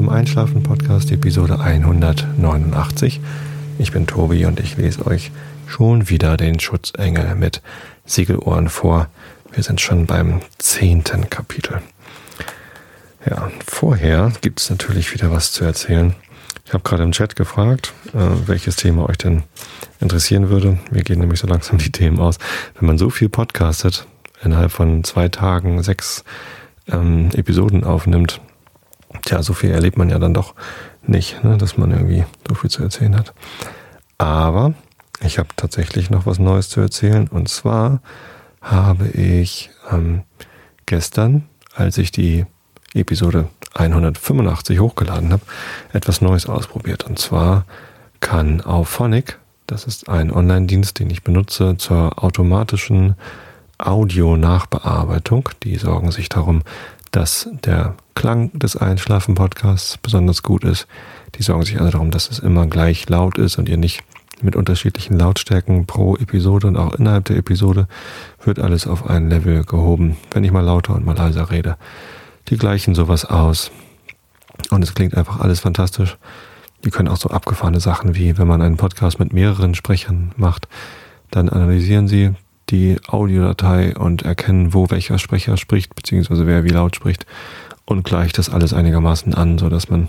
zum Einschlafen Podcast Episode 189. Ich bin Tobi und ich lese euch schon wieder den Schutzengel mit Siegelohren vor. Wir sind schon beim zehnten Kapitel. Ja, vorher gibt es natürlich wieder was zu erzählen. Ich habe gerade im Chat gefragt, äh, welches Thema euch denn interessieren würde. Wir gehen nämlich so langsam die Themen aus. Wenn man so viel podcastet, innerhalb von zwei Tagen sechs ähm, Episoden aufnimmt, tja, so viel erlebt man ja dann doch nicht, ne, dass man irgendwie so viel zu erzählen hat. Aber ich habe tatsächlich noch was Neues zu erzählen. Und zwar habe ich ähm, gestern, als ich die Episode 185 hochgeladen habe, etwas Neues ausprobiert. Und zwar kann Auphonic, das ist ein Online-Dienst, den ich benutze zur automatischen Audio-Nachbearbeitung. Die sorgen sich darum, dass der Klang des Einschlafen-Podcasts besonders gut ist. Die sorgen sich also darum, dass es immer gleich laut ist und ihr nicht mit unterschiedlichen Lautstärken pro Episode und auch innerhalb der Episode wird alles auf ein Level gehoben, wenn ich mal lauter und mal leiser rede. Die gleichen sowas aus. Und es klingt einfach alles fantastisch. Die können auch so abgefahrene Sachen wie, wenn man einen Podcast mit mehreren Sprechern macht, dann analysieren sie die Audiodatei und erkennen, wo welcher Sprecher spricht, beziehungsweise wer wie laut spricht und gleicht das alles einigermaßen an, so dass man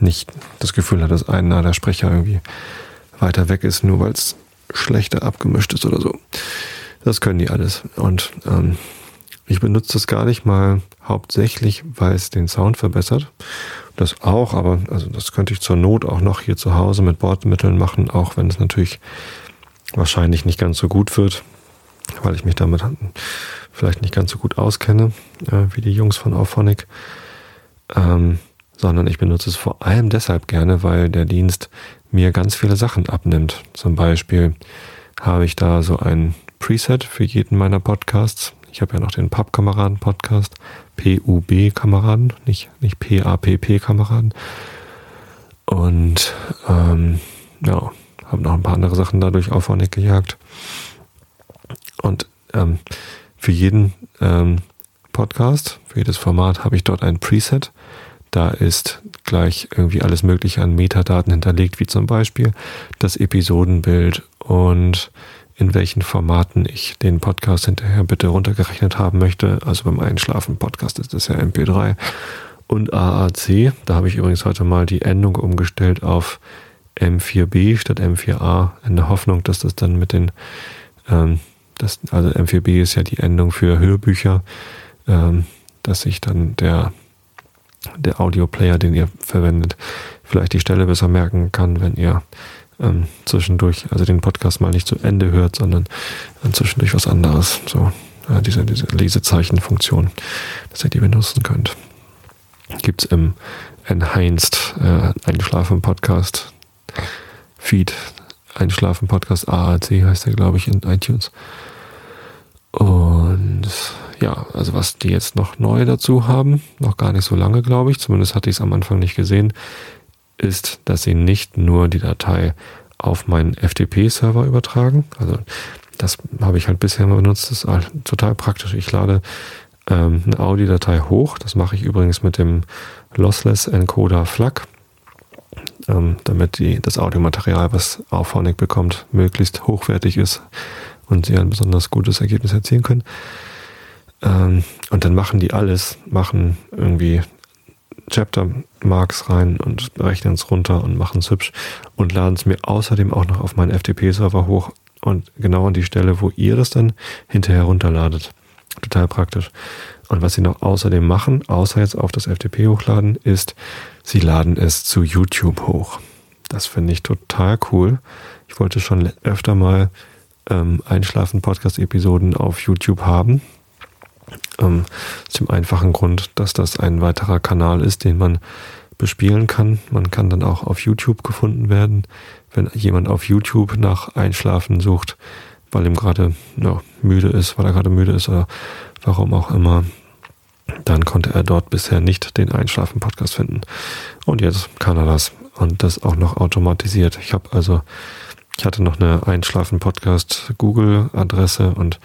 nicht das Gefühl hat, dass einer der Sprecher irgendwie weiter weg ist, nur weil es schlechter abgemischt ist oder so. Das können die alles. Und ähm, ich benutze das gar nicht mal hauptsächlich, weil es den Sound verbessert. Das auch, aber also das könnte ich zur Not auch noch hier zu Hause mit Bordmitteln machen, auch wenn es natürlich wahrscheinlich nicht ganz so gut wird weil ich mich damit vielleicht nicht ganz so gut auskenne äh, wie die Jungs von Auphonic. Ähm, sondern ich benutze es vor allem deshalb gerne, weil der Dienst mir ganz viele Sachen abnimmt. Zum Beispiel habe ich da so ein Preset für jeden meiner Podcasts. Ich habe ja noch den Pub-Kameraden-Podcast, PUB-Kameraden, nicht, nicht PAPP-Kameraden. Und ähm, ja, habe noch ein paar andere Sachen dadurch auf gejagt. Und ähm, für jeden ähm, Podcast, für jedes Format habe ich dort ein Preset. Da ist gleich irgendwie alles Mögliche an Metadaten hinterlegt, wie zum Beispiel das Episodenbild und in welchen Formaten ich den Podcast hinterher bitte runtergerechnet haben möchte. Also beim Einschlafen Podcast ist das ja MP3 und AAC. Da habe ich übrigens heute mal die Endung umgestellt auf M4B statt M4A in der Hoffnung, dass das dann mit den ähm, das, also M4B ist ja die Endung für Hörbücher, ähm, dass sich dann der, der Audioplayer, den ihr verwendet, vielleicht die Stelle besser merken kann, wenn ihr ähm, zwischendurch, also den Podcast mal nicht zu Ende hört, sondern äh, zwischendurch was anderes. So, äh, diese, diese Lesezeichenfunktion, dass ihr die benutzen könnt. Gibt's im Enhanced äh, Einschlafen-Podcast Feed. Einschlafen-Podcast AAC heißt der, glaube ich, in iTunes. Und ja, also was die jetzt noch neu dazu haben, noch gar nicht so lange, glaube ich, zumindest hatte ich es am Anfang nicht gesehen, ist, dass sie nicht nur die Datei auf meinen FTP-Server übertragen. Also das habe ich halt bisher mal benutzt, das ist halt total praktisch. Ich lade ähm, eine Audiodatei hoch, das mache ich übrigens mit dem Lossless Encoder FLAC, ähm, damit die, das Audiomaterial, was Auphonic bekommt, möglichst hochwertig ist und sie ein besonders gutes Ergebnis erzielen können. Ähm, und dann machen die alles, machen irgendwie Chapter Marks rein und rechnen es runter und machen es hübsch und laden es mir außerdem auch noch auf meinen FTP-Server hoch und genau an die Stelle, wo ihr das dann hinterher runterladet. Total praktisch. Und was sie noch außerdem machen, außer jetzt auf das FTP hochladen, ist, sie laden es zu YouTube hoch. Das finde ich total cool. Ich wollte schon öfter mal ähm, Einschlafen-Podcast-Episoden auf YouTube haben. Ähm, aus einfachen Grund, dass das ein weiterer Kanal ist, den man bespielen kann. Man kann dann auch auf YouTube gefunden werden, wenn jemand auf YouTube nach Einschlafen sucht, weil ihm gerade ja, müde ist, weil er gerade müde ist oder warum auch immer. Dann konnte er dort bisher nicht den Einschlafen-Podcast finden. Und jetzt kann er das. Und das auch noch automatisiert. Ich habe also ich hatte noch eine Einschlafen-Podcast Google-Adresse und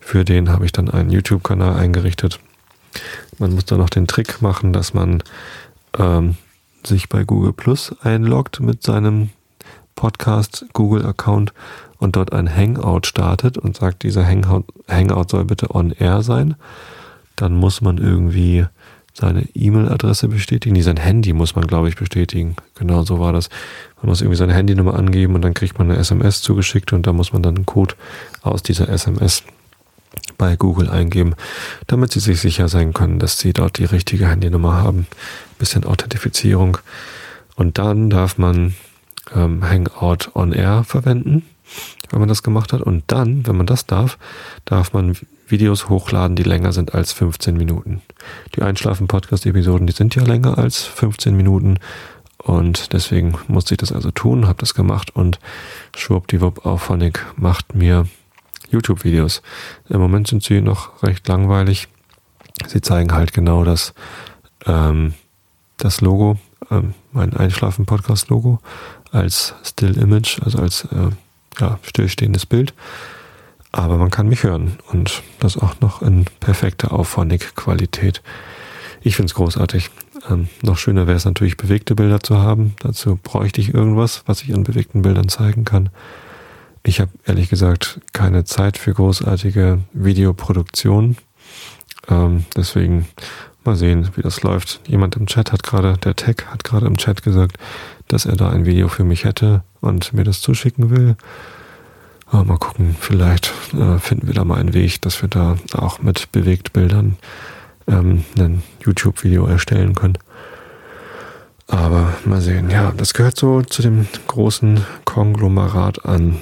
für den habe ich dann einen YouTube-Kanal eingerichtet. Man muss da noch den Trick machen, dass man ähm, sich bei Google Plus einloggt mit seinem Podcast Google Account und dort ein Hangout startet und sagt, dieser Hangout, Hangout soll bitte on air sein, dann muss man irgendwie seine E-Mail-Adresse bestätigen. Nee, sein Handy muss man, glaube ich, bestätigen. Genau so war das. Man muss irgendwie seine Handynummer angeben und dann kriegt man eine SMS zugeschickt und da muss man dann einen Code aus dieser SMS bei Google eingeben, damit sie sich sicher sein können, dass sie dort die richtige Handynummer haben. Bisschen Authentifizierung. Und dann darf man ähm, Hangout on Air verwenden, wenn man das gemacht hat. Und dann, wenn man das darf, darf man Videos hochladen, die länger sind als 15 Minuten. Die Einschlafen-Podcast-Episoden, die sind ja länger als 15 Minuten und deswegen musste ich das also tun, habe das gemacht und schwuppdiwupp Auphonic macht mir YouTube-Videos. Im Moment sind sie noch recht langweilig. Sie zeigen halt genau das, ähm, das Logo, ähm, mein Einschlafen-Podcast-Logo als Still-Image, also als äh, ja, stillstehendes Bild aber man kann mich hören und das auch noch in perfekter Auphonic-Qualität. Ich finde es großartig. Ähm, noch schöner wäre es natürlich, bewegte Bilder zu haben. Dazu bräuchte ich irgendwas, was ich an bewegten Bildern zeigen kann. Ich habe ehrlich gesagt keine Zeit für großartige Videoproduktion. Ähm, deswegen mal sehen, wie das läuft. Jemand im Chat hat gerade, der Tech hat gerade im Chat gesagt, dass er da ein Video für mich hätte und mir das zuschicken will. Aber mal gucken, vielleicht äh, finden wir da mal einen Weg, dass wir da auch mit Bewegtbildern ähm, ein YouTube-Video erstellen können. Aber mal sehen, ja, das gehört so zu dem großen Konglomerat an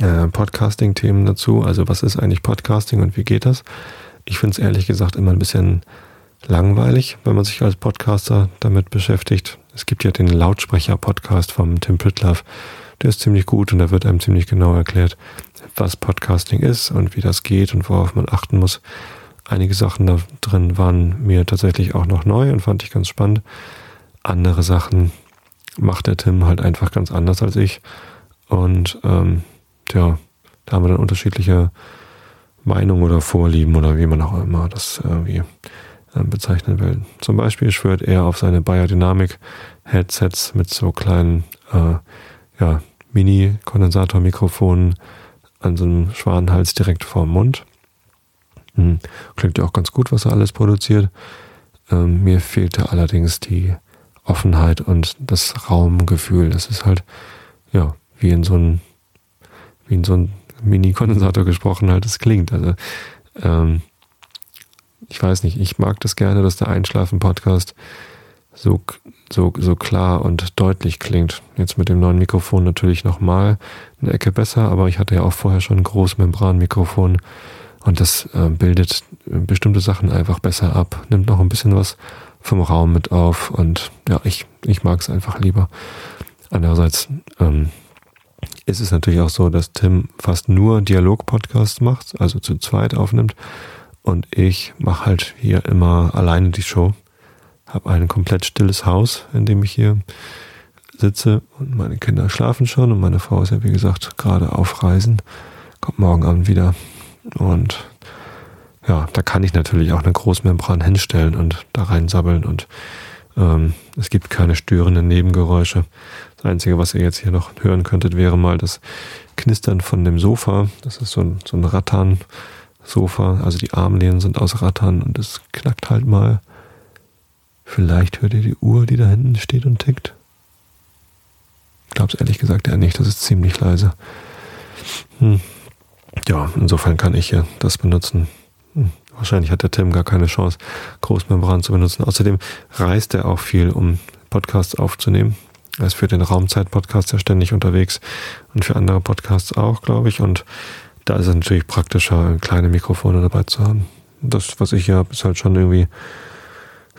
äh, Podcasting-Themen dazu. Also was ist eigentlich Podcasting und wie geht das? Ich finde es ehrlich gesagt immer ein bisschen langweilig, wenn man sich als Podcaster damit beschäftigt. Es gibt ja den Lautsprecher-Podcast vom Tim Pritloff der ist ziemlich gut und da wird einem ziemlich genau erklärt, was Podcasting ist und wie das geht und worauf man achten muss. Einige Sachen da drin waren mir tatsächlich auch noch neu und fand ich ganz spannend. Andere Sachen macht der Tim halt einfach ganz anders als ich. Und ähm, ja, da haben wir dann unterschiedliche Meinungen oder Vorlieben oder wie man auch immer das irgendwie äh, bezeichnen will. Zum Beispiel schwört er auf seine Biodynamic-Headsets mit so kleinen äh, ja, Mini-Kondensatormikrofon an so einem Schwanenhals direkt vorm Mund. Hm. Klingt ja auch ganz gut, was er alles produziert. Ähm, mir fehlte allerdings die Offenheit und das Raumgefühl. Das ist halt, ja, wie in so ein, wie in so ein Mini-Kondensator gesprochen halt es klingt. Also, ähm, ich weiß nicht, ich mag das gerne, dass der Einschlafen-Podcast so, so, so klar und deutlich klingt. Jetzt mit dem neuen Mikrofon natürlich nochmal eine Ecke besser, aber ich hatte ja auch vorher schon ein Großmembranmikrofon und das äh, bildet bestimmte Sachen einfach besser ab, nimmt noch ein bisschen was vom Raum mit auf und ja, ich, ich mag es einfach lieber. Andererseits ähm, ist es natürlich auch so, dass Tim fast nur Dialog-Podcasts macht, also zu zweit aufnimmt und ich mache halt hier immer alleine die Show. Habe ein komplett stilles Haus, in dem ich hier sitze. Und meine Kinder schlafen schon. Und meine Frau ist ja wie gesagt gerade auf Reisen, kommt morgen Abend wieder. Und ja, da kann ich natürlich auch eine Großmembran hinstellen und da reinsabbeln. Und ähm, es gibt keine störenden Nebengeräusche. Das Einzige, was ihr jetzt hier noch hören könntet, wäre mal das Knistern von dem Sofa. Das ist so ein, so ein Rattan-Sofa, also die Armlehnen sind aus Rattan und es knackt halt mal. Vielleicht hört ihr die Uhr, die da hinten steht und tickt. Es ehrlich gesagt eher nicht, das ist ziemlich leise. Hm. Ja, insofern kann ich hier das benutzen. Hm. Wahrscheinlich hat der Tim gar keine Chance, Großmembran zu benutzen. Außerdem reist er auch viel, um Podcasts aufzunehmen. Er ist für den Raumzeit-Podcast ja ständig unterwegs und für andere Podcasts auch, glaube ich. Und da ist es natürlich praktischer, kleine Mikrofone dabei zu haben. Das, was ich hier habe, ist halt schon irgendwie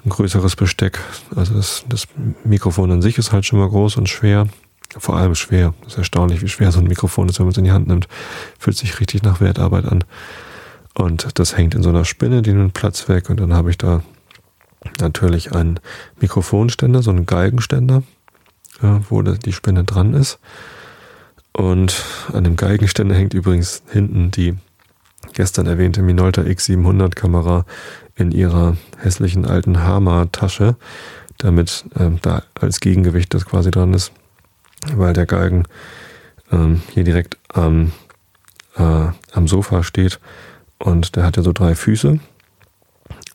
ein größeres Besteck. Also das, das Mikrofon an sich ist halt schon mal groß und schwer. Vor allem schwer. Das ist erstaunlich, wie schwer so ein Mikrofon ist, wenn man es in die Hand nimmt. Fühlt sich richtig nach Wertarbeit an. Und das hängt in so einer Spinne, die nimmt Platz weg. Und dann habe ich da natürlich einen Mikrofonständer, so einen Geigenständer, ja, wo die Spinne dran ist. Und an dem Geigenständer hängt übrigens hinten die gestern erwähnte Minolta X700 Kamera in ihrer hässlichen alten Hama-Tasche. damit äh, da als Gegengewicht das quasi dran ist, weil der Galgen ähm, hier direkt am, äh, am Sofa steht und der hat ja so drei Füße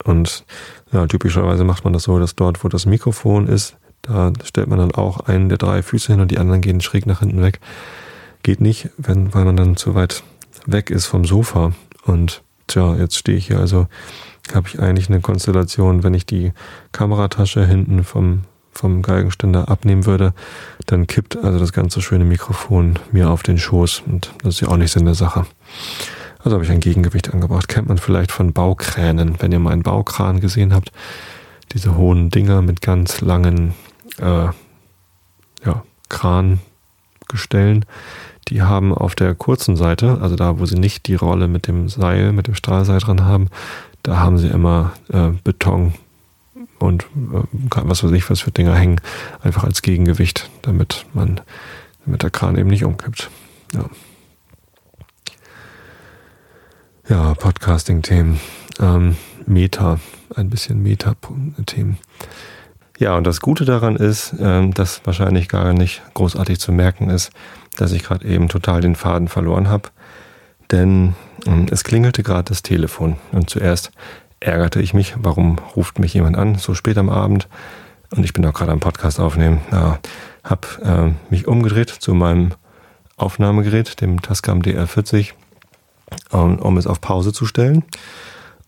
und ja, typischerweise macht man das so, dass dort, wo das Mikrofon ist, da stellt man dann auch einen der drei Füße hin und die anderen gehen schräg nach hinten weg. Geht nicht, wenn, weil man dann zu weit weg ist vom Sofa. Und tja, jetzt stehe ich hier also, habe ich eigentlich eine Konstellation, wenn ich die Kameratasche hinten vom, vom Geigenständer abnehmen würde, dann kippt also das ganze schöne Mikrofon mir auf den Schoß. Und das ist ja auch nicht Sinn der Sache. Also habe ich ein Gegengewicht angebracht. Kennt man vielleicht von Baukränen, wenn ihr mal einen Baukran gesehen habt. Diese hohen Dinger mit ganz langen äh, ja, Krangestellen. Die haben auf der kurzen Seite, also da, wo sie nicht die Rolle mit dem Seil, mit dem Stahlseil dran haben, da haben sie immer äh, Beton und äh, was weiß ich, was für Dinger hängen, einfach als Gegengewicht, damit man, damit der Kran eben nicht umkippt. Ja. Ja, Podcasting-Themen. Ähm, Meta, ein bisschen Meta-Themen. Ja, und das Gute daran ist, ähm, dass wahrscheinlich gar nicht großartig zu merken ist, dass ich gerade eben total den Faden verloren habe. Denn ähm, es klingelte gerade das Telefon. Und zuerst ärgerte ich mich, warum ruft mich jemand an, so spät am Abend. Und ich bin auch gerade am Podcast aufnehmen. Ja, habe äh, mich umgedreht zu meinem Aufnahmegerät, dem Tascam DR40 um, um es auf Pause zu stellen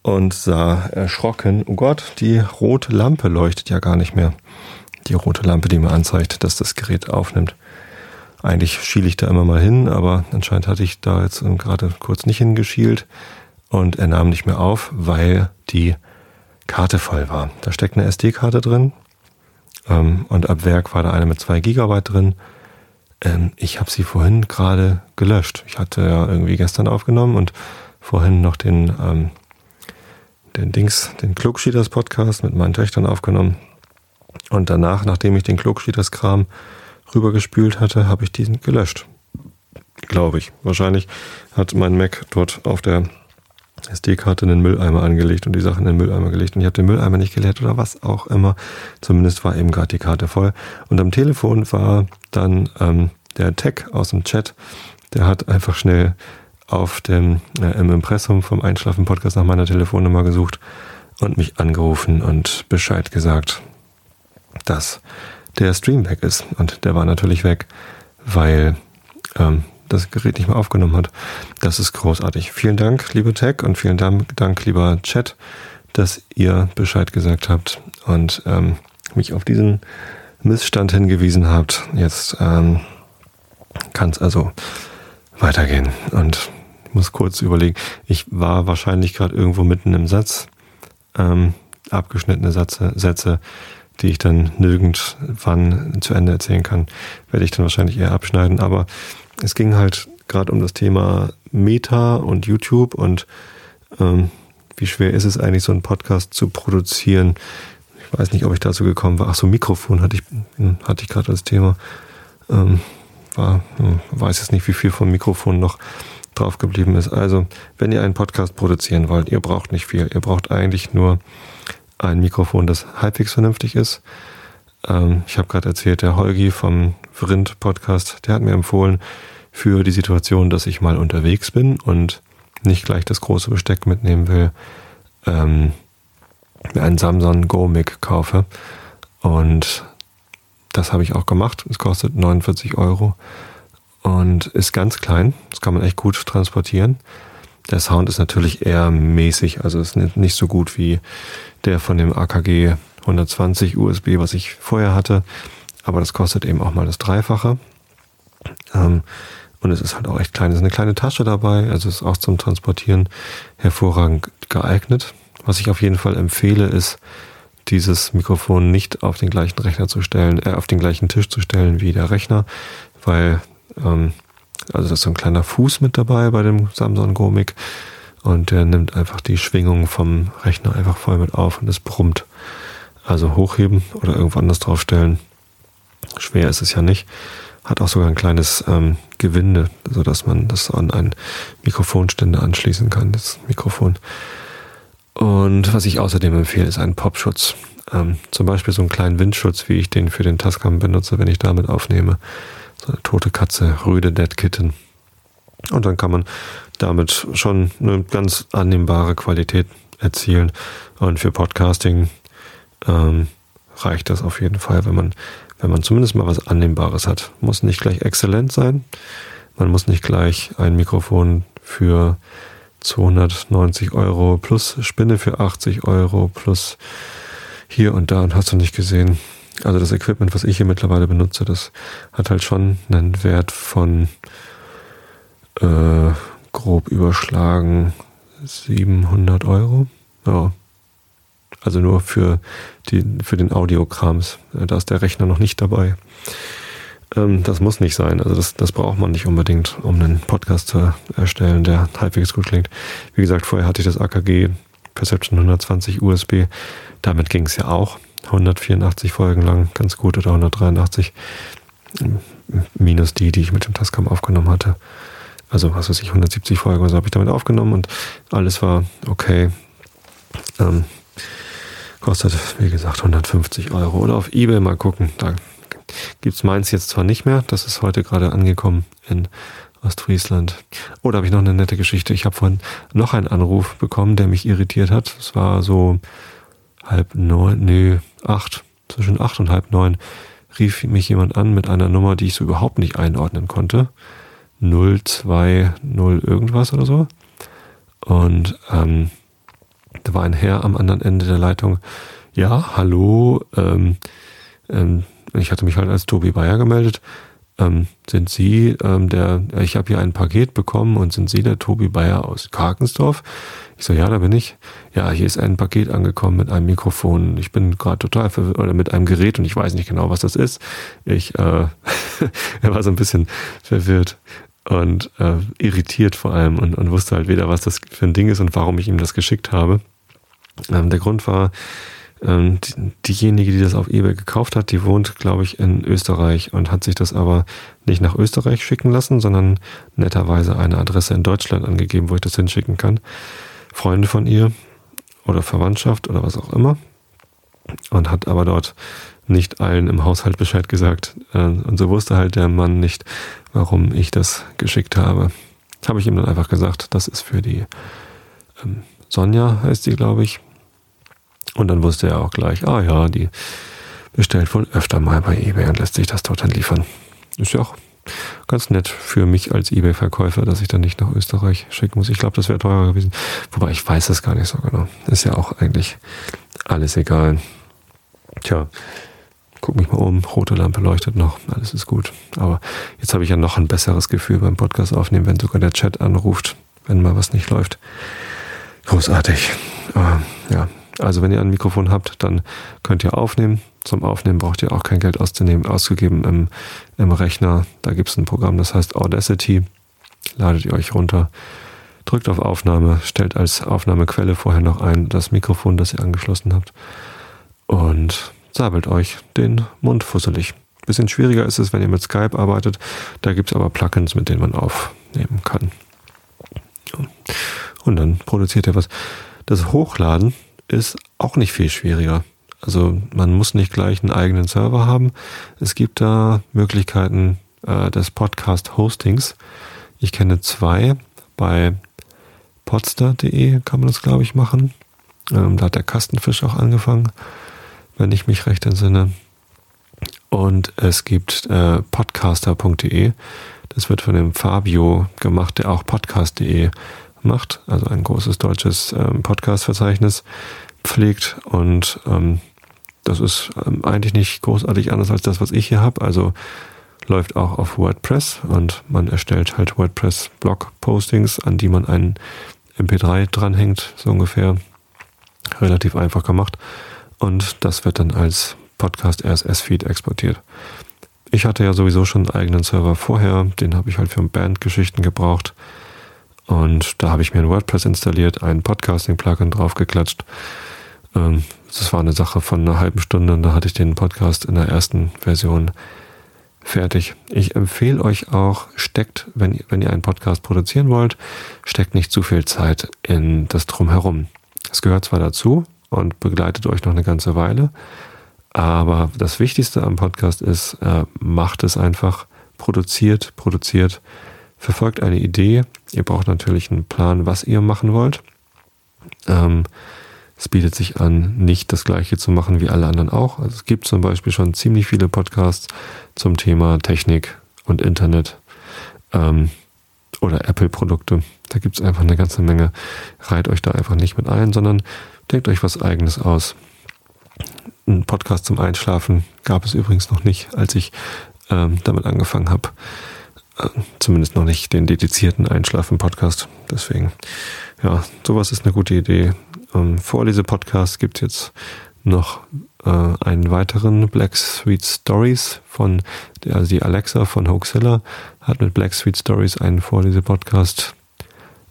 und sah erschrocken, oh Gott, die rote Lampe leuchtet ja gar nicht mehr. Die rote Lampe, die mir anzeigt, dass das Gerät aufnimmt. Eigentlich schiele ich da immer mal hin, aber anscheinend hatte ich da jetzt gerade kurz nicht hingeschielt und er nahm nicht mehr auf, weil die Karte voll war. Da steckt eine SD-Karte drin ähm, und ab Werk war da eine mit zwei Gigabyte drin ähm, ich habe sie vorhin gerade gelöscht. Ich hatte ja irgendwie gestern aufgenommen und vorhin noch den, ähm, den Dings, den Klugschieders Podcast mit meinen Töchtern aufgenommen. Und danach, nachdem ich den Klugschieders Kram rübergespült hatte, habe ich diesen gelöscht. Glaube ich. Wahrscheinlich hat mein Mac dort auf der SD-Karte in den Mülleimer angelegt und die Sachen in den Mülleimer gelegt und ich habe den Mülleimer nicht geleert oder was auch immer. Zumindest war eben gerade die Karte voll. Und am Telefon war dann ähm, der Tech aus dem Chat, der hat einfach schnell auf dem äh, im Impressum vom Einschlafen-Podcast nach meiner Telefonnummer gesucht und mich angerufen und Bescheid gesagt, dass der Stream weg ist. Und der war natürlich weg, weil ähm, das Gerät nicht mehr aufgenommen hat. Das ist großartig. Vielen Dank, liebe Tech, und vielen Dank, lieber Chat, dass ihr Bescheid gesagt habt und ähm, mich auf diesen Missstand hingewiesen habt. Jetzt ähm, kann es also weitergehen. Und ich muss kurz überlegen, ich war wahrscheinlich gerade irgendwo mitten im Satz, ähm, abgeschnittene Sätze, Sätze, die ich dann nirgendwann zu Ende erzählen kann, werde ich dann wahrscheinlich eher abschneiden. Aber es ging halt gerade um das Thema Meta und YouTube und ähm, wie schwer ist es eigentlich, so einen Podcast zu produzieren. Ich weiß nicht, ob ich dazu gekommen war. Ach so, Mikrofon hatte ich, hatte ich gerade als Thema. Ähm, war, hm, weiß jetzt nicht, wie viel vom Mikrofon noch drauf geblieben ist. Also, wenn ihr einen Podcast produzieren wollt, ihr braucht nicht viel. Ihr braucht eigentlich nur ein Mikrofon, das halbwegs vernünftig ist. Ähm, ich habe gerade erzählt, der Holgi vom Vrind Podcast, der hat mir empfohlen, für die Situation, dass ich mal unterwegs bin und nicht gleich das große Besteck mitnehmen will, ähm, mir einen Samsung Go Mic kaufe. Und das habe ich auch gemacht. Es kostet 49 Euro und ist ganz klein. Das kann man echt gut transportieren. Der Sound ist natürlich eher mäßig, also ist nicht so gut wie der von dem AKG 120 USB, was ich vorher hatte. Aber das kostet eben auch mal das Dreifache. Ähm, und es ist halt auch echt klein. Es ist eine kleine Tasche dabei, also ist auch zum Transportieren hervorragend geeignet. Was ich auf jeden Fall empfehle, ist, dieses Mikrofon nicht auf den gleichen Rechner zu stellen, äh, auf den gleichen Tisch zu stellen wie der Rechner, weil ähm, also da ist so ein kleiner Fuß mit dabei bei dem Samsung Gomic und der nimmt einfach die Schwingung vom Rechner einfach voll mit auf und es brummt. Also hochheben oder irgendwo anders draufstellen. Schwer ist es ja nicht. Hat auch sogar ein kleines ähm, Gewinde, so dass man das an einen Mikrofonständer anschließen kann, das Mikrofon. Und was ich außerdem empfehle, ist ein Popschutz. ähm, zum Beispiel so einen kleinen Windschutz, wie ich den für den Tascam benutze, wenn ich damit aufnehme. So eine tote Katze, rüde Dead Kitten. Und dann kann man damit schon eine ganz annehmbare Qualität erzielen. Und für Podcasting ähm, reicht das auf jeden Fall, wenn man, wenn man zumindest mal was Annehmbares hat. Muss nicht gleich exzellent sein. Man muss nicht gleich ein Mikrofon für 290 Euro plus Spinne für 80 Euro plus hier und da und hast du nicht gesehen. Also das Equipment, was ich hier mittlerweile benutze, das hat halt schon einen Wert von äh, grob überschlagen 700 Euro. Ja. Also nur für, die, für den Audiokrams. Da ist der Rechner noch nicht dabei. Ähm, das muss nicht sein. Also das, das braucht man nicht unbedingt, um einen Podcast zu erstellen, der halbwegs gut klingt. Wie gesagt, vorher hatte ich das AKG Perception 120 USB. Damit ging es ja auch. 184 Folgen lang, ganz gut, oder 183. Minus die, die ich mit dem Tascam aufgenommen hatte. Also, was weiß ich, 170 Folgen oder so habe ich damit aufgenommen und alles war okay. Ähm, kostet, wie gesagt, 150 Euro. Oder auf Ebay mal gucken. Da gibt es meins jetzt zwar nicht mehr, das ist heute gerade angekommen in Ostfriesland. Oh, da habe ich noch eine nette Geschichte. Ich habe vorhin noch einen Anruf bekommen, der mich irritiert hat. Es war so halb neun, nee, acht, zwischen acht und halb neun rief mich jemand an mit einer Nummer, die ich so überhaupt nicht einordnen konnte. 020 irgendwas oder so. Und ähm, da war ein Herr am anderen Ende der Leitung. Ja, hallo, ähm, ähm, ich hatte mich halt als Tobi Bayer gemeldet. Ähm, sind Sie ähm, der, ich habe hier ein Paket bekommen und sind Sie der Tobi Bayer aus Karkensdorf? Ich so, ja, da bin ich. Ja, hier ist ein Paket angekommen mit einem Mikrofon. Ich bin gerade total verwirrt, oder mit einem Gerät und ich weiß nicht genau, was das ist. Ich, äh, er war so ein bisschen verwirrt und äh, irritiert vor allem und, und wusste halt weder, was das für ein Ding ist und warum ich ihm das geschickt habe. Ähm, der Grund war, ähm, die, diejenige, die das auf eBay gekauft hat, die wohnt, glaube ich, in Österreich und hat sich das aber nicht nach Österreich schicken lassen, sondern netterweise eine Adresse in Deutschland angegeben, wo ich das hinschicken kann. Freunde von ihr oder Verwandtschaft oder was auch immer. Und hat aber dort nicht allen im Haushalt Bescheid gesagt. Äh, und so wusste halt der Mann nicht, warum ich das geschickt habe. Habe ich ihm dann einfach gesagt, das ist für die ähm, Sonja, heißt die, glaube ich. Und dann wusste er auch gleich, ah ja, die bestellt wohl öfter mal bei eBay und lässt sich das dort dann liefern. Ist ja auch ganz nett für mich als eBay-Verkäufer, dass ich dann nicht nach Österreich schicken muss. Ich glaube, das wäre teurer gewesen. Wobei ich weiß das gar nicht so genau. Ist ja auch eigentlich alles egal. Tja, guck mich mal um. Rote Lampe leuchtet noch. Alles ist gut. Aber jetzt habe ich ja noch ein besseres Gefühl beim Podcast aufnehmen, wenn sogar der Chat anruft, wenn mal was nicht läuft. Großartig. Aber, ja, also wenn ihr ein Mikrofon habt, dann könnt ihr aufnehmen. Zum Aufnehmen braucht ihr auch kein Geld auszunehmen, ausgegeben im, im Rechner. Da gibt es ein Programm, das heißt Audacity. Ladet ihr euch runter, drückt auf Aufnahme, stellt als Aufnahmequelle vorher noch ein das Mikrofon, das ihr angeschlossen habt und sabelt euch den Mund fusselig. Bisschen schwieriger ist es, wenn ihr mit Skype arbeitet. Da gibt es aber Plugins, mit denen man aufnehmen kann. Und dann produziert ihr was. Das Hochladen ist auch nicht viel schwieriger. Also man muss nicht gleich einen eigenen Server haben. Es gibt da Möglichkeiten äh, des Podcast-Hostings. Ich kenne zwei. Bei podster.de kann man das, glaube ich, machen. Ähm, da hat der Kastenfisch auch angefangen, wenn ich mich recht entsinne. Und es gibt äh, podcaster.de. Das wird von dem Fabio gemacht, der auch podcast.de macht, also ein großes deutsches ähm, Podcast-Verzeichnis pflegt und ähm, das ist ähm, eigentlich nicht großartig anders als das, was ich hier habe. Also läuft auch auf WordPress und man erstellt halt WordPress-Blog-Postings, an die man einen MP3 dranhängt, so ungefähr. Relativ einfach gemacht. Und das wird dann als Podcast RSS-Feed exportiert. Ich hatte ja sowieso schon einen eigenen Server vorher, den habe ich halt für Bandgeschichten gebraucht. Und da habe ich mir ein WordPress installiert, ein Podcasting-Plugin draufgeklatscht. Ähm, das war eine Sache von einer halben Stunde und da hatte ich den Podcast in der ersten Version fertig. Ich empfehle euch auch, steckt, wenn, wenn ihr einen Podcast produzieren wollt, steckt nicht zu viel Zeit in das Drumherum. Es gehört zwar dazu und begleitet euch noch eine ganze Weile. Aber das Wichtigste am Podcast ist, äh, macht es einfach, produziert, produziert, verfolgt eine Idee. Ihr braucht natürlich einen Plan, was ihr machen wollt. Ähm, es bietet sich an, nicht das gleiche zu machen wie alle anderen auch. Also es gibt zum Beispiel schon ziemlich viele Podcasts zum Thema Technik und Internet ähm, oder Apple-Produkte. Da gibt es einfach eine ganze Menge. Reiht euch da einfach nicht mit ein, sondern denkt euch was eigenes aus. Ein Podcast zum Einschlafen gab es übrigens noch nicht, als ich ähm, damit angefangen habe. Äh, zumindest noch nicht den dedizierten Einschlafen-Podcast. Deswegen, ja, sowas ist eine gute Idee. Ähm, Vorlese-Podcast gibt es jetzt noch äh, einen weiteren Black Sweet Stories von, also die Alexa von Hoaxilla hat mit Black Sweet Stories einen Vorlese-Podcast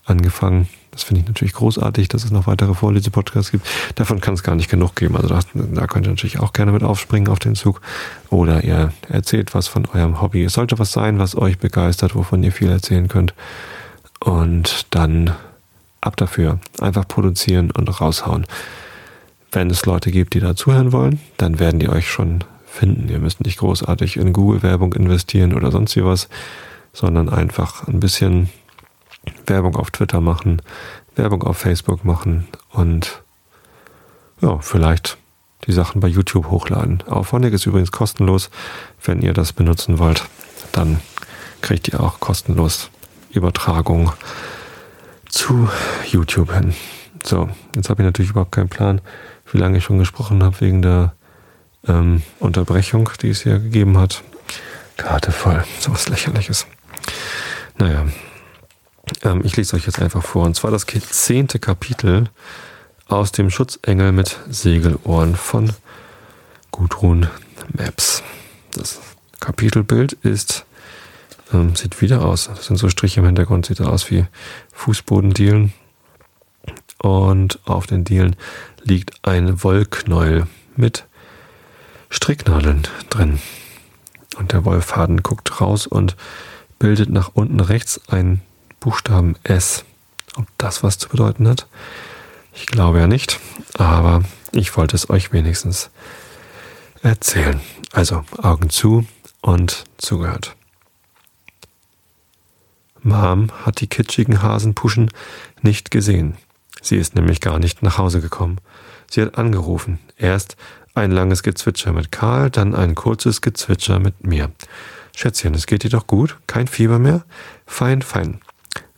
angefangen. Das finde ich natürlich großartig, dass es noch weitere Vorlese-Podcasts gibt. Davon kann es gar nicht genug geben. Also da, da könnt ihr natürlich auch gerne mit aufspringen auf den Zug. Oder ihr erzählt was von eurem Hobby. Es sollte was sein, was euch begeistert, wovon ihr viel erzählen könnt. Und dann ab dafür. Einfach produzieren und raushauen. Wenn es Leute gibt, die da zuhören wollen, dann werden die euch schon finden. Ihr müsst nicht großartig in Google-Werbung investieren oder sonst wie was, sondern einfach ein bisschen Werbung auf Twitter machen, Werbung auf Facebook machen und ja, vielleicht die Sachen bei YouTube hochladen. Auphonic ist übrigens kostenlos. Wenn ihr das benutzen wollt, dann kriegt ihr auch kostenlos Übertragung zu YouTube hin. So, jetzt habe ich natürlich überhaupt keinen Plan, wie lange ich schon gesprochen habe wegen der ähm, Unterbrechung, die es hier gegeben hat. Karte voll, so was lächerliches. Naja, ähm, ich lese euch jetzt einfach vor. Und zwar das zehnte Kapitel aus dem Schutzengel mit Segelohren von Gudrun Maps. Das Kapitelbild ist, ähm, sieht wieder aus. Das sind so Striche im Hintergrund, sieht aus wie Fußbodendielen. Und auf den Dielen liegt ein Wollknäuel mit Stricknadeln drin. Und der Wollfaden guckt raus und bildet nach unten rechts ein Buchstaben S. Ob das was zu bedeuten hat? Ich glaube ja nicht, aber ich wollte es euch wenigstens erzählen. Also Augen zu und zugehört. Mom hat die kitschigen Hasenpuschen nicht gesehen. Sie ist nämlich gar nicht nach Hause gekommen. Sie hat angerufen. Erst ein langes Gezwitscher mit Karl, dann ein kurzes Gezwitscher mit mir. Schätzchen, es geht dir doch gut? Kein Fieber mehr? Fein, fein.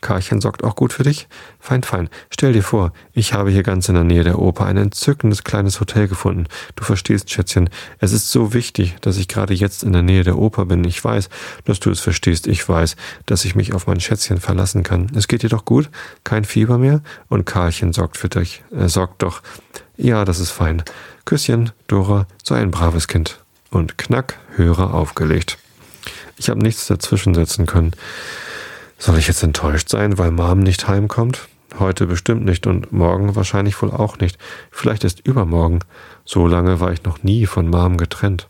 Karlchen sorgt auch gut für dich? Fein, fein. Stell dir vor, ich habe hier ganz in der Nähe der Oper ein entzückendes kleines Hotel gefunden. Du verstehst, Schätzchen, es ist so wichtig, dass ich gerade jetzt in der Nähe der Oper bin. Ich weiß, dass du es verstehst. Ich weiß, dass ich mich auf mein Schätzchen verlassen kann. Es geht dir doch gut? Kein Fieber mehr? Und Karlchen sorgt für dich. Er sorgt doch. Ja, das ist fein. Küsschen, Dora, so ein braves Kind. Und knack, Hörer aufgelegt. Ich habe nichts dazwischen setzen können. Soll ich jetzt enttäuscht sein, weil Mom nicht heimkommt? Heute bestimmt nicht und morgen wahrscheinlich wohl auch nicht. Vielleicht erst übermorgen. So lange war ich noch nie von Mom getrennt.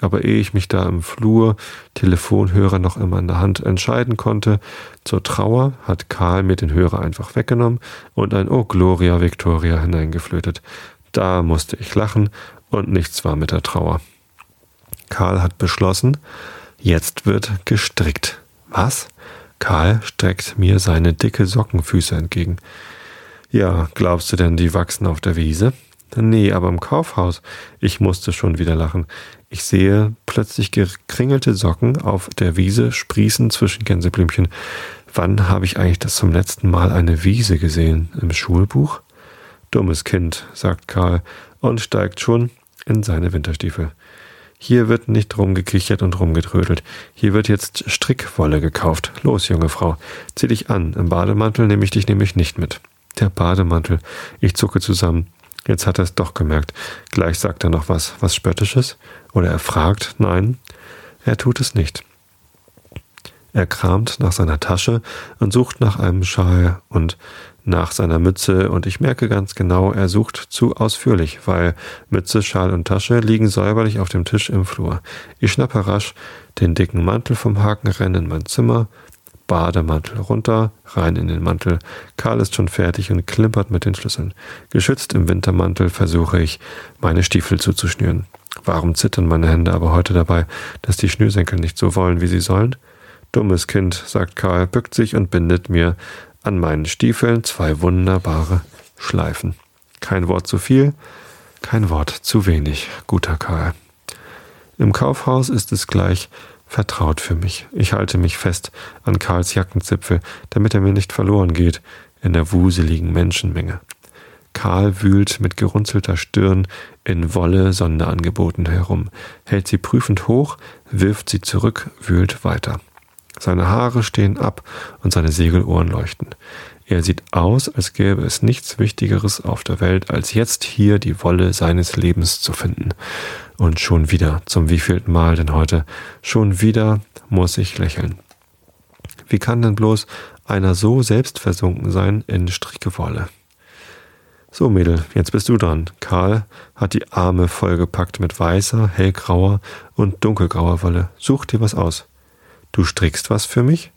Aber ehe ich mich da im Flur, Telefonhörer noch immer in der Hand, entscheiden konnte, zur Trauer hat Karl mir den Hörer einfach weggenommen und ein Oh Gloria Victoria hineingeflötet. Da musste ich lachen und nichts war mit der Trauer. Karl hat beschlossen, jetzt wird gestrickt. Was? Karl streckt mir seine dicke Sockenfüße entgegen. Ja, glaubst du denn, die wachsen auf der Wiese? Nee, aber im Kaufhaus. Ich musste schon wieder lachen. Ich sehe plötzlich gekringelte Socken auf der Wiese sprießen zwischen Gänseblümchen. Wann habe ich eigentlich das zum letzten Mal eine Wiese gesehen? Im Schulbuch? Dummes Kind, sagt Karl und steigt schon in seine Winterstiefel. Hier wird nicht rumgekichert und rumgetrödelt. Hier wird jetzt Strickwolle gekauft. Los, junge Frau, zieh dich an. Im Bademantel nehme ich dich nämlich nicht mit. Der Bademantel. Ich zucke zusammen. Jetzt hat er es doch gemerkt. Gleich sagt er noch was, was Spöttisches. Oder er fragt. Nein, er tut es nicht. Er kramt nach seiner Tasche und sucht nach einem Schal und nach seiner Mütze und ich merke ganz genau, er sucht zu ausführlich, weil Mütze, Schal und Tasche liegen säuberlich auf dem Tisch im Flur. Ich schnappe rasch den dicken Mantel vom Haken, renne in mein Zimmer, Bademantel runter, rein in den Mantel. Karl ist schon fertig und klimpert mit den Schlüsseln. Geschützt im Wintermantel versuche ich, meine Stiefel zuzuschnüren. Warum zittern meine Hände aber heute dabei, dass die Schnürsenkel nicht so wollen, wie sie sollen? Dummes Kind, sagt Karl, bückt sich und bindet mir an meinen Stiefeln zwei wunderbare Schleifen. Kein Wort zu viel, kein Wort zu wenig, guter Karl. Im Kaufhaus ist es gleich vertraut für mich. Ich halte mich fest an Karls Jackenzipfel, damit er mir nicht verloren geht in der wuseligen Menschenmenge. Karl wühlt mit gerunzelter Stirn in Wolle Sonderangeboten herum, hält sie prüfend hoch, wirft sie zurück, wühlt weiter. Seine Haare stehen ab und seine Segelohren leuchten. Er sieht aus, als gäbe es nichts Wichtigeres auf der Welt, als jetzt hier die Wolle seines Lebens zu finden. Und schon wieder, zum wievielten Mal denn heute, schon wieder muss ich lächeln. Wie kann denn bloß einer so selbstversunken sein in Strickewolle? So, Mädel, jetzt bist du dran. Karl hat die Arme vollgepackt mit weißer, hellgrauer und dunkelgrauer Wolle. Such dir was aus. Du strickst was für mich?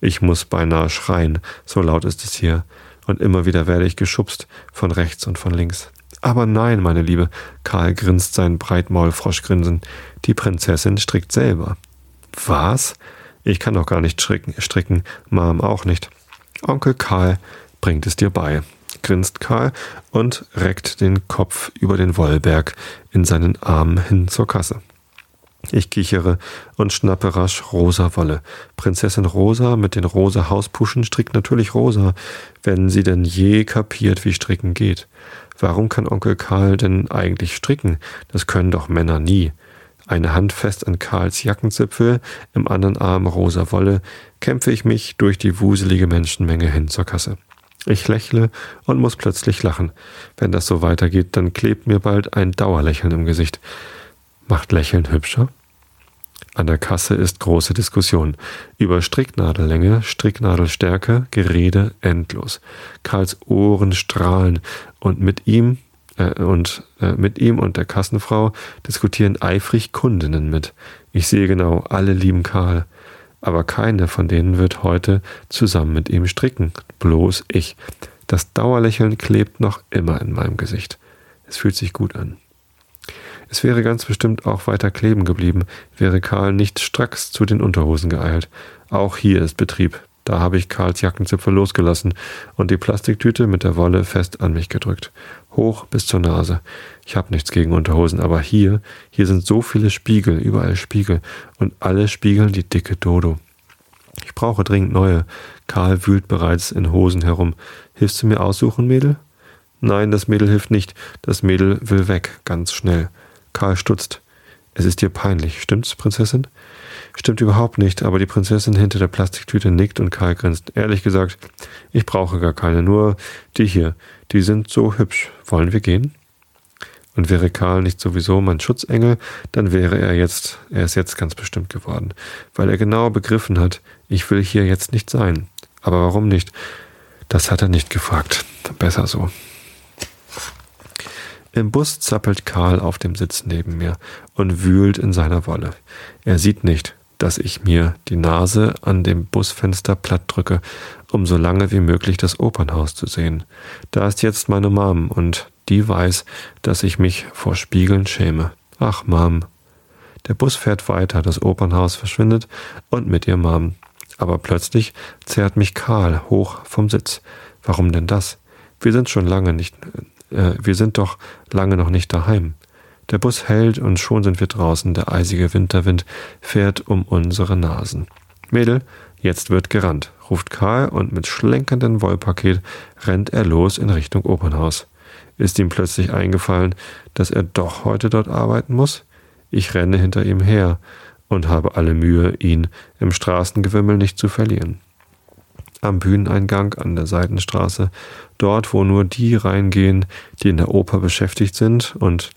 Ich muss beinahe schreien, so laut ist es hier, und immer wieder werde ich geschubst, von rechts und von links. Aber nein, meine Liebe, Karl grinst sein Breitmaulfroschgrinsen, die Prinzessin strickt selber. Was? Ich kann doch gar nicht stricken, Mom auch nicht. Onkel Karl bringt es dir bei, grinst Karl und reckt den Kopf über den Wollberg in seinen Armen hin zur Kasse. Ich kichere und schnappe rasch rosa Wolle. Prinzessin Rosa mit den rosa Hauspuschen strickt natürlich rosa, wenn sie denn je kapiert, wie Stricken geht. Warum kann Onkel Karl denn eigentlich stricken? Das können doch Männer nie. Eine Hand fest an Karls Jackenzipfel, im anderen Arm rosa Wolle, kämpfe ich mich durch die wuselige Menschenmenge hin zur Kasse. Ich lächle und muss plötzlich lachen. Wenn das so weitergeht, dann klebt mir bald ein Dauerlächeln im Gesicht. Macht Lächeln hübscher? An der Kasse ist große Diskussion. Über Stricknadellänge, Stricknadelstärke, Gerede endlos. Karls Ohren strahlen und mit ihm äh, und äh, mit ihm und der Kassenfrau diskutieren eifrig Kundinnen mit. Ich sehe genau, alle lieben Karl. Aber keine von denen wird heute zusammen mit ihm stricken. Bloß ich. Das Dauerlächeln klebt noch immer in meinem Gesicht. Es fühlt sich gut an. Es wäre ganz bestimmt auch weiter kleben geblieben, wäre Karl nicht stracks zu den Unterhosen geeilt. Auch hier ist Betrieb. Da habe ich Karls Jackenzipfel losgelassen und die Plastiktüte mit der Wolle fest an mich gedrückt. Hoch bis zur Nase. Ich habe nichts gegen Unterhosen, aber hier, hier sind so viele Spiegel, überall Spiegel und alle spiegeln die dicke Dodo. Ich brauche dringend neue. Karl wühlt bereits in Hosen herum. Hilfst du mir aussuchen, Mädel? Nein, das Mädel hilft nicht. Das Mädel will weg, ganz schnell. Karl stutzt. Es ist dir peinlich, stimmt's, Prinzessin? Stimmt überhaupt nicht, aber die Prinzessin hinter der Plastiktüte nickt und Karl grinst. Ehrlich gesagt, ich brauche gar keine, nur die hier. Die sind so hübsch. Wollen wir gehen? Und wäre Karl nicht sowieso mein Schutzengel, dann wäre er jetzt, er ist jetzt ganz bestimmt geworden, weil er genau begriffen hat, ich will hier jetzt nicht sein. Aber warum nicht? Das hat er nicht gefragt. Besser so. Im Bus zappelt Karl auf dem Sitz neben mir und wühlt in seiner Wolle. Er sieht nicht, dass ich mir die Nase an dem Busfenster platt drücke, um so lange wie möglich das Opernhaus zu sehen. Da ist jetzt meine Mom und die weiß, dass ich mich vor Spiegeln schäme. Ach, Mom. Der Bus fährt weiter, das Opernhaus verschwindet und mit ihr Mom. Aber plötzlich zerrt mich Karl hoch vom Sitz. Warum denn das? Wir sind schon lange nicht äh, wir sind doch lange noch nicht daheim. Der Bus hält und schon sind wir draußen. Der eisige Winterwind fährt um unsere Nasen. Mädel, jetzt wird gerannt, ruft Karl und mit schlenkerndem Wollpaket rennt er los in Richtung Opernhaus. Ist ihm plötzlich eingefallen, dass er doch heute dort arbeiten muss? Ich renne hinter ihm her und habe alle Mühe, ihn im Straßengewimmel nicht zu verlieren am Bühneneingang an der Seitenstraße, dort, wo nur die reingehen, die in der Oper beschäftigt sind und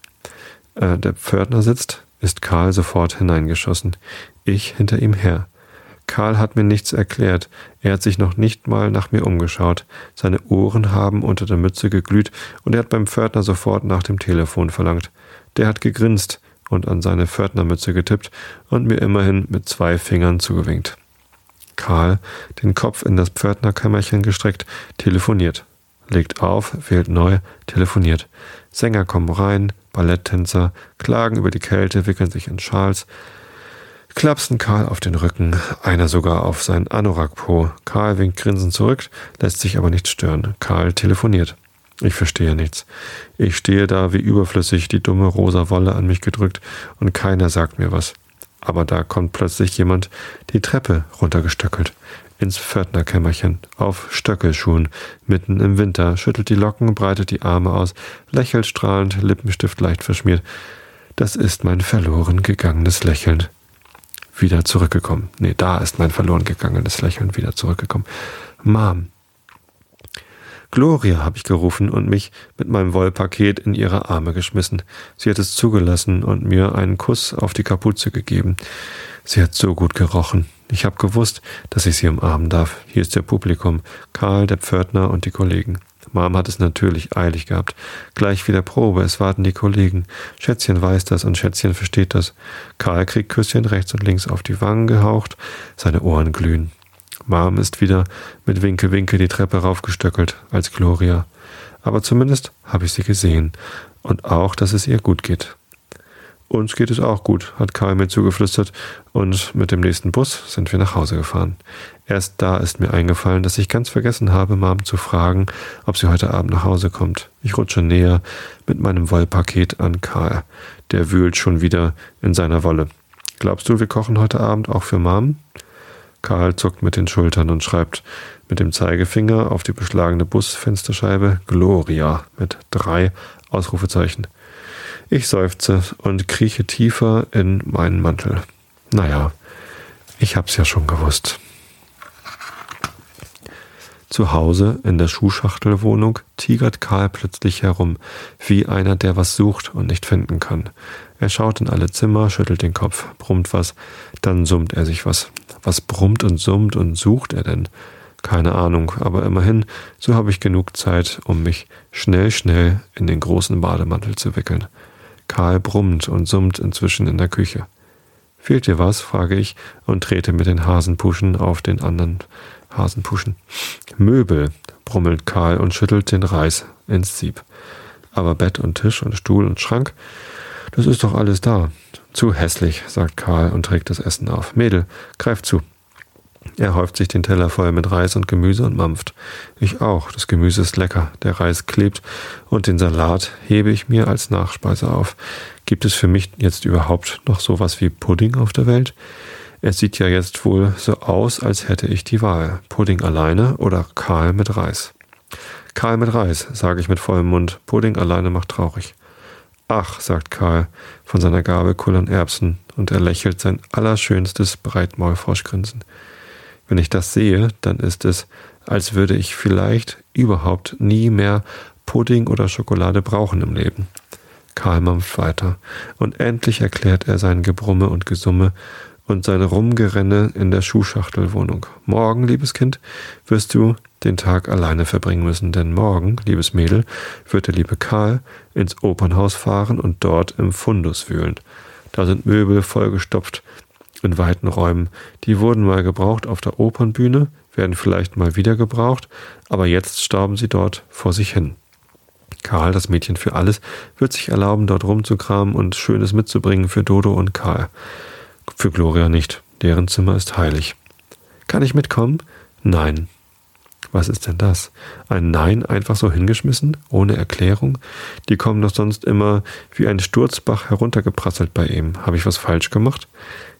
äh, der Pförtner sitzt, ist Karl sofort hineingeschossen. Ich hinter ihm her. Karl hat mir nichts erklärt. Er hat sich noch nicht mal nach mir umgeschaut. Seine Ohren haben unter der Mütze geglüht und er hat beim Pförtner sofort nach dem Telefon verlangt. Der hat gegrinst und an seine Pförtnermütze getippt und mir immerhin mit zwei Fingern zugewinkt. Karl, den Kopf in das Pförtnerkämmerchen gestreckt, telefoniert. Legt auf, wählt neu, telefoniert. Sänger kommen rein, Balletttänzer, klagen über die Kälte, wickeln sich in Schals, klapsen Karl auf den Rücken, einer sogar auf seinen Anorak-Po. Karl winkt grinsend zurück, lässt sich aber nicht stören. Karl telefoniert. Ich verstehe nichts. Ich stehe da wie überflüssig, die dumme rosa Wolle an mich gedrückt und keiner sagt mir was. Aber da kommt plötzlich jemand die Treppe runtergestöckelt ins Pförtnerkämmerchen, auf Stöckelschuhen, mitten im Winter, schüttelt die Locken, breitet die Arme aus, lächelt strahlend, Lippenstift leicht verschmiert. Das ist mein verloren gegangenes Lächeln. Wieder zurückgekommen. Nee, da ist mein verloren gegangenes Lächeln wieder zurückgekommen. Mom. Gloria, habe ich gerufen und mich mit meinem Wollpaket in ihre Arme geschmissen. Sie hat es zugelassen und mir einen Kuss auf die Kapuze gegeben. Sie hat so gut gerochen. Ich habe gewusst, dass ich sie umarmen darf. Hier ist der Publikum, Karl, der Pförtner und die Kollegen. Mom hat es natürlich eilig gehabt. Gleich wieder Probe, es warten die Kollegen. Schätzchen weiß das und Schätzchen versteht das. Karl kriegt Küsschen rechts und links auf die Wangen gehaucht, seine Ohren glühen. Mom ist wieder mit Winke Winke die Treppe raufgestöckelt, als Gloria. Aber zumindest habe ich sie gesehen und auch, dass es ihr gut geht. Uns geht es auch gut, hat Karl mir zugeflüstert, und mit dem nächsten Bus sind wir nach Hause gefahren. Erst da ist mir eingefallen, dass ich ganz vergessen habe, Mom zu fragen, ob sie heute Abend nach Hause kommt. Ich rutsche näher mit meinem Wollpaket an Karl. Der wühlt schon wieder in seiner Wolle. Glaubst du, wir kochen heute Abend auch für Mom? Karl zuckt mit den Schultern und schreibt mit dem Zeigefinger auf die beschlagene Busfensterscheibe Gloria mit drei Ausrufezeichen. Ich seufze und krieche tiefer in meinen Mantel. Naja, ich hab's ja schon gewusst. Zu Hause in der Schuhschachtelwohnung tigert Karl plötzlich herum, wie einer, der was sucht und nicht finden kann. Er schaut in alle Zimmer, schüttelt den Kopf, brummt was, dann summt er sich was. Was brummt und summt und sucht er denn? Keine Ahnung, aber immerhin, so habe ich genug Zeit, um mich schnell, schnell in den großen Bademantel zu wickeln. Karl brummt und summt inzwischen in der Küche. Fehlt dir was? frage ich und trete mit den Hasenpuschen auf den anderen Hasenpuschen. Möbel, brummelt Karl und schüttelt den Reis ins Sieb. Aber Bett und Tisch und Stuhl und Schrank, das ist doch alles da. Zu hässlich, sagt Karl und trägt das Essen auf. Mädel, greif zu. Er häuft sich den Teller voll mit Reis und Gemüse und mampft. Ich auch. Das Gemüse ist lecker, der Reis klebt und den Salat hebe ich mir als Nachspeise auf. Gibt es für mich jetzt überhaupt noch sowas wie Pudding auf der Welt? Es sieht ja jetzt wohl so aus, als hätte ich die Wahl. Pudding alleine oder Karl mit Reis. Karl mit Reis, sage ich mit vollem Mund. Pudding alleine macht traurig. Ach, sagt Karl von seiner Gabel kullern Erbsen und er lächelt sein allerschönstes Breitmaulfroschgrinsen. Wenn ich das sehe, dann ist es, als würde ich vielleicht überhaupt nie mehr Pudding oder Schokolade brauchen im Leben. Karl mampft weiter, und endlich erklärt er sein Gebrumme und Gesumme und sein Rumgerenne in der Schuhschachtelwohnung. Morgen, liebes Kind, wirst du den Tag alleine verbringen müssen, denn morgen, liebes Mädel, wird der liebe Karl ins Opernhaus fahren und dort im Fundus wühlen. Da sind Möbel vollgestopft in weiten Räumen. Die wurden mal gebraucht auf der Opernbühne, werden vielleicht mal wieder gebraucht, aber jetzt stauben sie dort vor sich hin. Karl, das Mädchen für alles, wird sich erlauben, dort rumzukramen und Schönes mitzubringen für Dodo und Karl. Für Gloria nicht, deren Zimmer ist heilig. Kann ich mitkommen? Nein. Was ist denn das? Ein Nein einfach so hingeschmissen, ohne Erklärung? Die kommen doch sonst immer wie ein Sturzbach heruntergeprasselt bei ihm. Habe ich was falsch gemacht?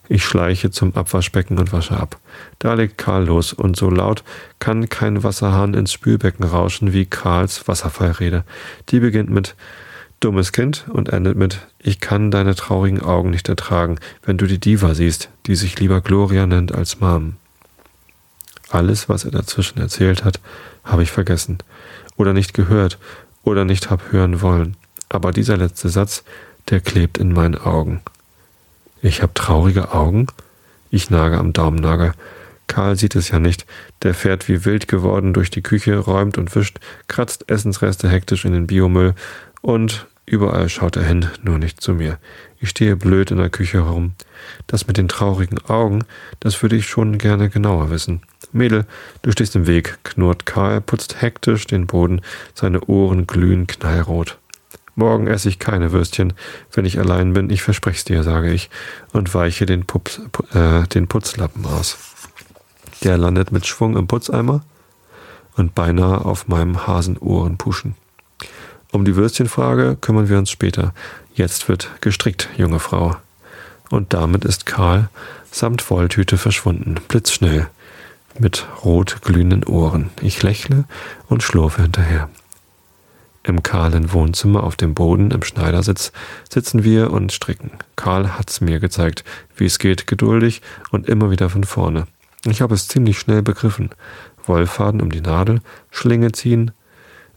Ich schleiche zum Abwaschbecken und wasche ab. Da legt Karl los, und so laut kann kein Wasserhahn ins Spülbecken rauschen wie Karls Wasserfallrede. Die beginnt mit Dummes Kind und endet mit Ich kann deine traurigen Augen nicht ertragen, wenn du die Diva siehst, die sich lieber Gloria nennt als Mom. Alles, was er dazwischen erzählt hat, habe ich vergessen oder nicht gehört oder nicht hab hören wollen. Aber dieser letzte Satz, der klebt in meinen Augen. Ich habe traurige Augen? Ich nage am Daumennagel. Karl sieht es ja nicht. Der fährt wie wild geworden durch die Küche, räumt und wischt, kratzt Essensreste hektisch in den Biomüll und Überall schaut er hin, nur nicht zu mir. Ich stehe blöd in der Küche herum. Das mit den traurigen Augen, das würde ich schon gerne genauer wissen. Mädel, du stehst im Weg, knurrt Karl, putzt hektisch den Boden, seine Ohren glühen knallrot. Morgen esse ich keine Würstchen, wenn ich allein bin, ich versprech's dir, sage ich, und weiche den, Pups, äh, den Putzlappen aus. Der landet mit Schwung im Putzeimer und beinahe auf meinem Hasenohrenpuschen. Um die Würstchenfrage kümmern wir uns später. Jetzt wird gestrickt, junge Frau. Und damit ist Karl samt Wolltüte verschwunden, blitzschnell, mit rot glühenden Ohren. Ich lächle und schlurfe hinterher. Im kahlen Wohnzimmer auf dem Boden im Schneidersitz sitzen wir und stricken. Karl hat's mir gezeigt, wie es geht, geduldig und immer wieder von vorne. Ich habe es ziemlich schnell begriffen. Wollfaden um die Nadel, Schlinge ziehen,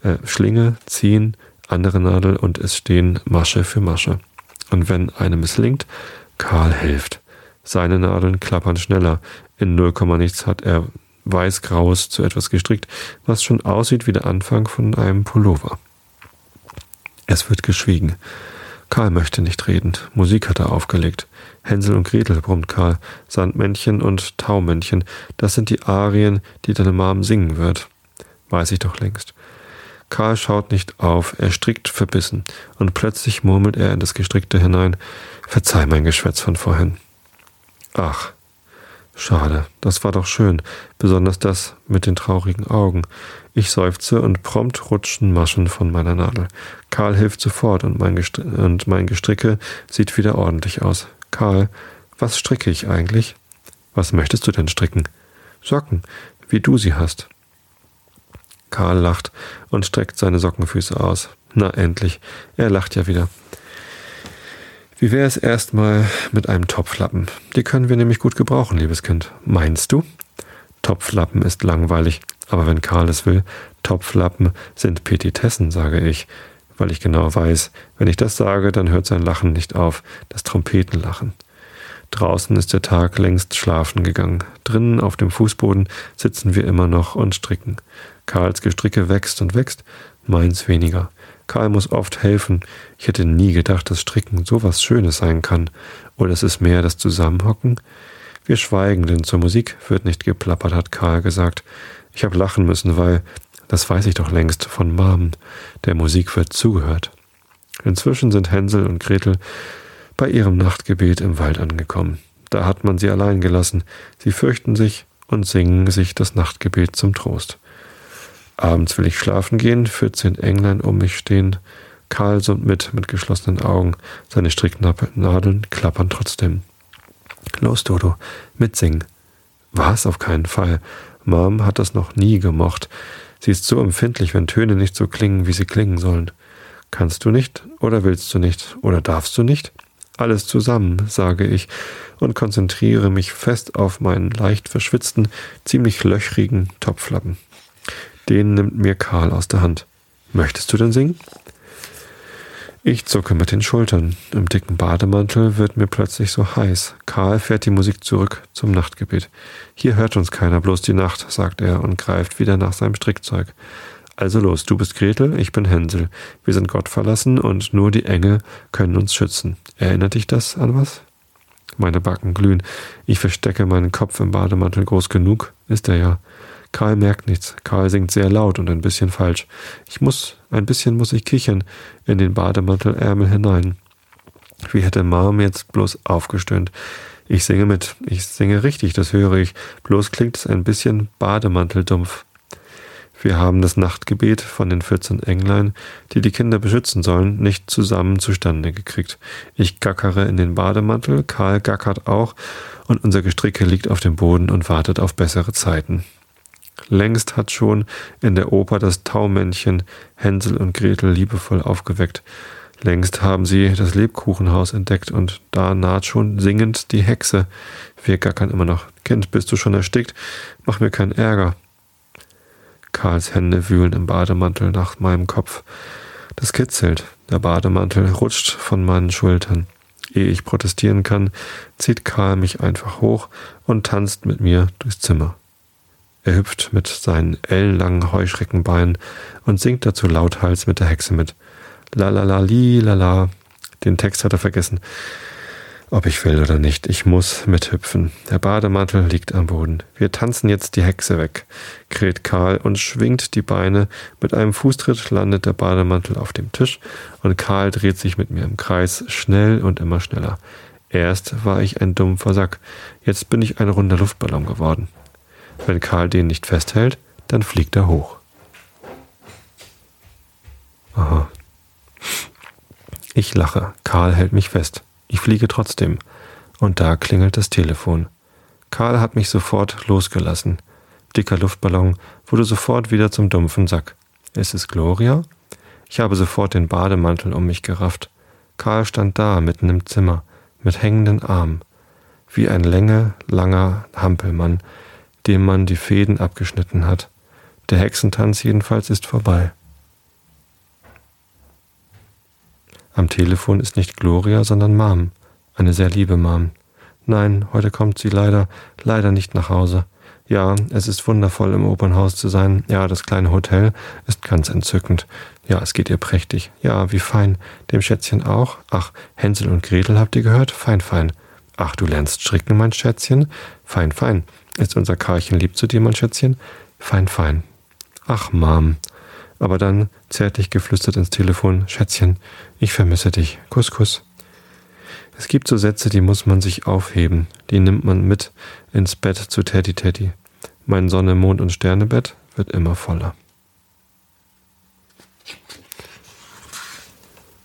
äh, Schlinge ziehen, andere Nadel und es stehen Masche für Masche. Und wenn eine misslingt, Karl hilft. Seine Nadeln klappern schneller. In null Komma nichts hat er weißgraues zu etwas gestrickt, was schon aussieht wie der Anfang von einem Pullover. Es wird geschwiegen. Karl möchte nicht reden. Musik hat er aufgelegt. Hänsel und Gretel, brummt Karl. Sandmännchen und Taumännchen, das sind die Arien, die deine Mom singen wird. Weiß ich doch längst. Karl schaut nicht auf, er strickt verbissen, und plötzlich murmelt er in das Gestrickte hinein, Verzeih mein Geschwätz von vorhin. Ach, schade, das war doch schön, besonders das mit den traurigen Augen. Ich seufze und prompt rutschen Maschen von meiner Nadel. Karl hilft sofort und mein, Gestr und mein Gestricke sieht wieder ordentlich aus. Karl, was stricke ich eigentlich? Was möchtest du denn stricken? Socken, wie du sie hast. Karl lacht und streckt seine Sockenfüße aus. Na endlich, er lacht ja wieder. Wie wäre es erstmal mit einem Topflappen? Die können wir nämlich gut gebrauchen, liebes Kind. Meinst du? Topflappen ist langweilig. Aber wenn Karl es will, Topflappen sind Petitessen, sage ich, weil ich genau weiß, wenn ich das sage, dann hört sein Lachen nicht auf, das Trompetenlachen. Draußen ist der Tag längst schlafen gegangen. Drinnen auf dem Fußboden sitzen wir immer noch und stricken. Karls Gestricke wächst und wächst, meins weniger. Karl muss oft helfen. Ich hätte nie gedacht, dass Stricken so was Schönes sein kann. Oder es ist mehr das Zusammenhocken. Wir schweigen, denn zur Musik wird nicht geplappert, hat Karl gesagt. Ich habe lachen müssen, weil, das weiß ich doch längst, von Mom, der Musik wird zugehört. Inzwischen sind Hänsel und Gretel bei ihrem Nachtgebet im Wald angekommen. Da hat man sie allein gelassen. Sie fürchten sich und singen sich das Nachtgebet zum Trost. Abends will ich schlafen gehen, 14 Englein um mich stehen. Karl summt mit, mit geschlossenen Augen. Seine Stricknadeln klappern trotzdem. Los, Dodo, mitsingen. Was? Auf keinen Fall. Mom hat das noch nie gemocht. Sie ist so empfindlich, wenn Töne nicht so klingen, wie sie klingen sollen. Kannst du nicht oder willst du nicht oder darfst du nicht? Alles zusammen, sage ich und konzentriere mich fest auf meinen leicht verschwitzten, ziemlich löchrigen Topflappen. Den nimmt mir Karl aus der Hand. Möchtest du denn singen? Ich zucke mit den Schultern. Im dicken Bademantel wird mir plötzlich so heiß. Karl fährt die Musik zurück zum Nachtgebet. Hier hört uns keiner, bloß die Nacht, sagt er und greift wieder nach seinem Strickzeug. Also los, du bist Gretel, ich bin Hänsel. Wir sind Gott verlassen und nur die Engel können uns schützen. Erinnert dich das an was? Meine Backen glühen. Ich verstecke meinen Kopf im Bademantel groß genug, ist er ja. Karl merkt nichts. Karl singt sehr laut und ein bisschen falsch. Ich muss, ein bisschen muss ich kichern in den Bademantelärmel hinein. Wie hätte Mom jetzt bloß aufgestöhnt. Ich singe mit. Ich singe richtig, das höre ich. Bloß klingt es ein bisschen bademanteldumpf. Wir haben das Nachtgebet von den 14 Englein, die die Kinder beschützen sollen, nicht zusammen zustande gekriegt. Ich gackere in den Bademantel, Karl gackert auch, und unser Gestricke liegt auf dem Boden und wartet auf bessere Zeiten. Längst hat schon in der Oper das Taumännchen Hänsel und Gretel liebevoll aufgeweckt. Längst haben sie das Lebkuchenhaus entdeckt und da naht schon singend die Hexe. Wir gackern immer noch. Kind, bist du schon erstickt? Mach mir keinen Ärger. Karls Hände wühlen im Bademantel nach meinem Kopf. Das kitzelt. Der Bademantel rutscht von meinen Schultern. Ehe ich protestieren kann, zieht Karl mich einfach hoch und tanzt mit mir durchs Zimmer. Er hüpft mit seinen ellenlangen Heuschreckenbeinen und singt dazu lauthals mit der Hexe mit. La la la li la la. Den Text hat er vergessen. Ob ich will oder nicht, ich muss mithüpfen. Der Bademantel liegt am Boden. Wir tanzen jetzt die Hexe weg, kräht Karl und schwingt die Beine. Mit einem Fußtritt landet der Bademantel auf dem Tisch und Karl dreht sich mit mir im Kreis, schnell und immer schneller. Erst war ich ein dumpfer Sack, jetzt bin ich ein runder Luftballon geworden. Wenn Karl den nicht festhält, dann fliegt er hoch. Aha. Ich lache, Karl hält mich fest. Ich fliege trotzdem. Und da klingelt das Telefon. Karl hat mich sofort losgelassen. Dicker Luftballon wurde sofort wieder zum dumpfen Sack. Ist es Gloria? Ich habe sofort den Bademantel um mich gerafft. Karl stand da, mitten im Zimmer, mit hängenden Armen, wie ein länge, langer Hampelmann, dem man die Fäden abgeschnitten hat. Der Hexentanz jedenfalls ist vorbei. Am Telefon ist nicht Gloria, sondern Mom. Eine sehr liebe Mom. Nein, heute kommt sie leider, leider nicht nach Hause. Ja, es ist wundervoll, im Opernhaus zu sein. Ja, das kleine Hotel ist ganz entzückend. Ja, es geht ihr prächtig. Ja, wie fein. Dem Schätzchen auch. Ach, Hänsel und Gretel habt ihr gehört? Fein, fein. Ach, du lernst stricken, mein Schätzchen? Fein, fein. Ist unser Karlchen lieb zu dir, mein Schätzchen? Fein, fein. Ach, Mom aber dann zärtlich geflüstert ins Telefon, Schätzchen, ich vermisse dich, Kuss, Kuss. Es gibt so Sätze, die muss man sich aufheben, die nimmt man mit ins Bett zu Teddy Teddy. Mein Sonne, Mond und Sternebett wird immer voller.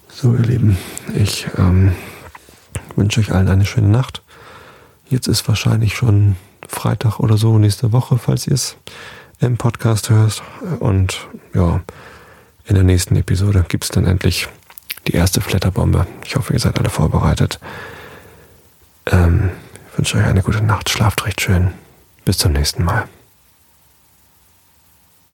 So, ihr Lieben, ich ähm, wünsche euch allen eine schöne Nacht. Jetzt ist wahrscheinlich schon Freitag oder so nächste Woche, falls ihr es im Podcast hörst. Und ja, in der nächsten Episode gibt es dann endlich die erste Flatterbombe. Ich hoffe, ihr seid alle vorbereitet. Ähm, ich wünsche euch eine gute Nacht. Schlaft recht schön. Bis zum nächsten Mal.